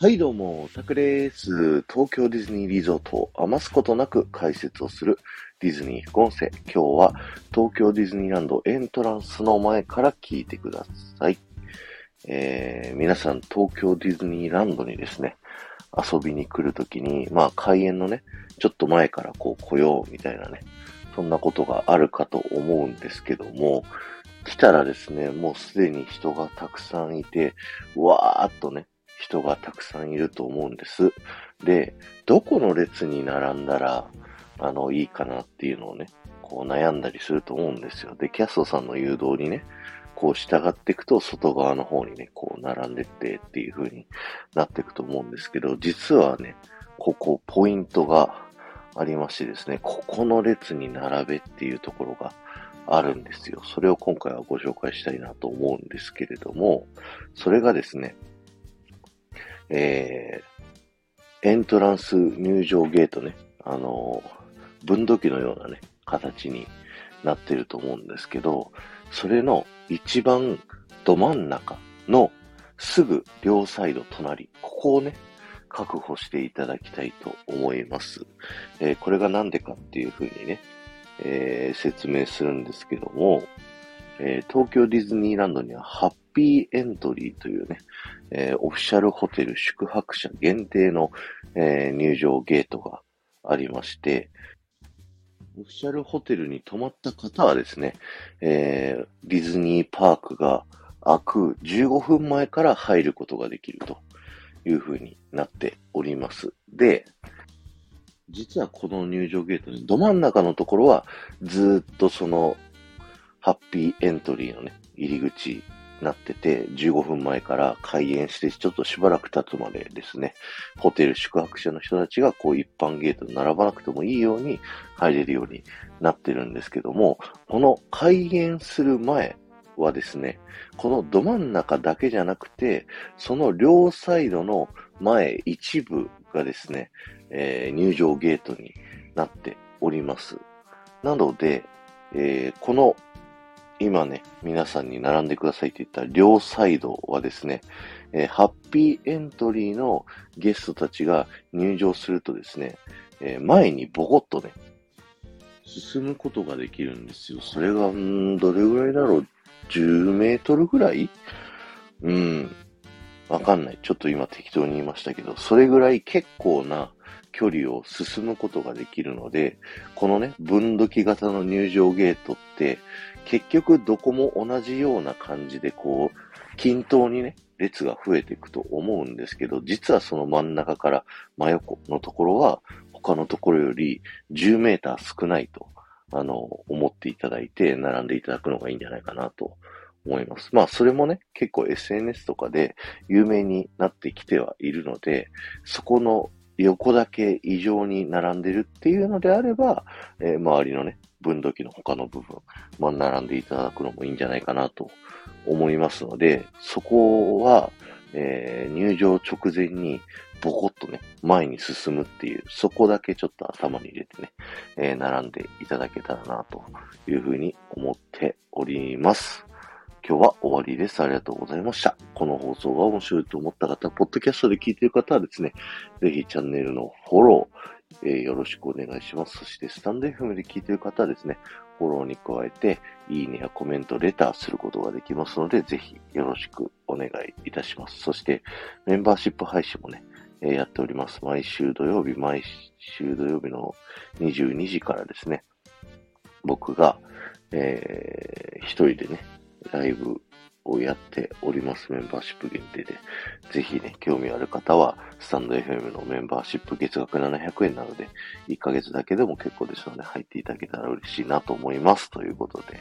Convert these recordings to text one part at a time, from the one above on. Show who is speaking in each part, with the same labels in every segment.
Speaker 1: はい、どうも、タクです。東京ディズニーリゾートを余すことなく解説をするディズニー副音声。今日は東京ディズニーランドエントランスの前から聞いてください。えー、皆さん東京ディズニーランドにですね、遊びに来るときに、まあ開園のね、ちょっと前からこう来ようみたいなね、そんなことがあるかと思うんですけども、来たらですね、もうすでに人がたくさんいて、わーっとね、人がたくさんいると思うんです。で、どこの列に並んだら、あの、いいかなっていうのをね、こう悩んだりすると思うんですよ。で、キャストさんの誘導にね、こう従っていくと外側の方にね、こう並んでってっていう風になっていくと思うんですけど、実はね、ここポイントがありましてですね、ここの列に並べっていうところがあるんですよ。それを今回はご紹介したいなと思うんですけれども、それがですね、えー、エントランス入場ゲートね、あのー、分度器のようなね、形になってると思うんですけど、それの一番ど真ん中のすぐ両サイド隣、ここをね、確保していただきたいと思います。えー、これがなんでかっていうふうにね、えー、説明するんですけども、えー、東京ディズニーランドにはハッピーエントリーというね、えー、オフィシャルホテル宿泊者限定の、えー、入場ゲートがありまして、オフィシャルホテルに泊まった方はですね、え、ディズニーパークが開く15分前から入ることができるという風になっております。で、実はこの入場ゲートのど真ん中のところはずっとそのハッピーエントリーのね、入り口になってて、15分前から開園して、ちょっとしばらく経つまでですね、ホテル宿泊者の人たちがこう一般ゲートに並ばなくてもいいように入れるようになってるんですけども、この開園する前はですね、このど真ん中だけじゃなくて、その両サイドの前一部がですね、えー、入場ゲートになっております。なので、えー、この今ね、皆さんに並んでくださいって言った両サイドはですね、えー、ハッピーエントリーのゲストたちが入場するとですね、えー、前にボコッとね、進むことができるんですよ。それが、んどれぐらいだろう ?10 メートルぐらい？うん。わかんない。ちょっと今適当に言いましたけど、それぐらい結構な距離を進むことができるので、このね、分度器型の入場ゲートって、結局どこも同じような感じでこう、均等にね、列が増えていくと思うんですけど、実はその真ん中から真横のところは、他のところより10メーター少ないと、あの、思っていただいて、並んでいただくのがいいんじゃないかなと思います。まあ、それもね、結構 SNS とかで有名になってきてはいるので、そこの横だけ異常に並んでるっていうのであれば、えー、周りのね、分度器の他の部分、まあ、並んでいただくのもいいんじゃないかなと思いますので、そこは、えー、入場直前にボコッとね、前に進むっていう、そこだけちょっと頭に入れてね、えー、並んでいただけたらなというふうに思っております。今日は終わりです。ありがとうございました。この放送が面白いと思った方、ポッドキャストで聞いている方はですね、ぜひチャンネルのフォロー、えー、よろしくお願いします。そして、スタンド FM で聞いている方はですね、フォローに加えて、いいねやコメント、レターすることができますので、ぜひよろしくお願いいたします。そして、メンバーシップ配信もね、えー、やっております。毎週土曜日、毎週土曜日の22時からですね、僕が、えー、一人でね、ライブをやっております。メンバーシップ限定で。ぜひね、興味ある方は、スタンド FM のメンバーシップ月額700円なので、1ヶ月だけでも結構ですので、入っていただけたら嬉しいなと思います。ということで、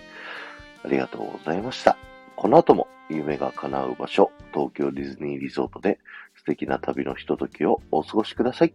Speaker 1: ありがとうございました。この後も夢が叶う場所、東京ディズニーリゾートで素敵な旅のひとときをお過ごしください。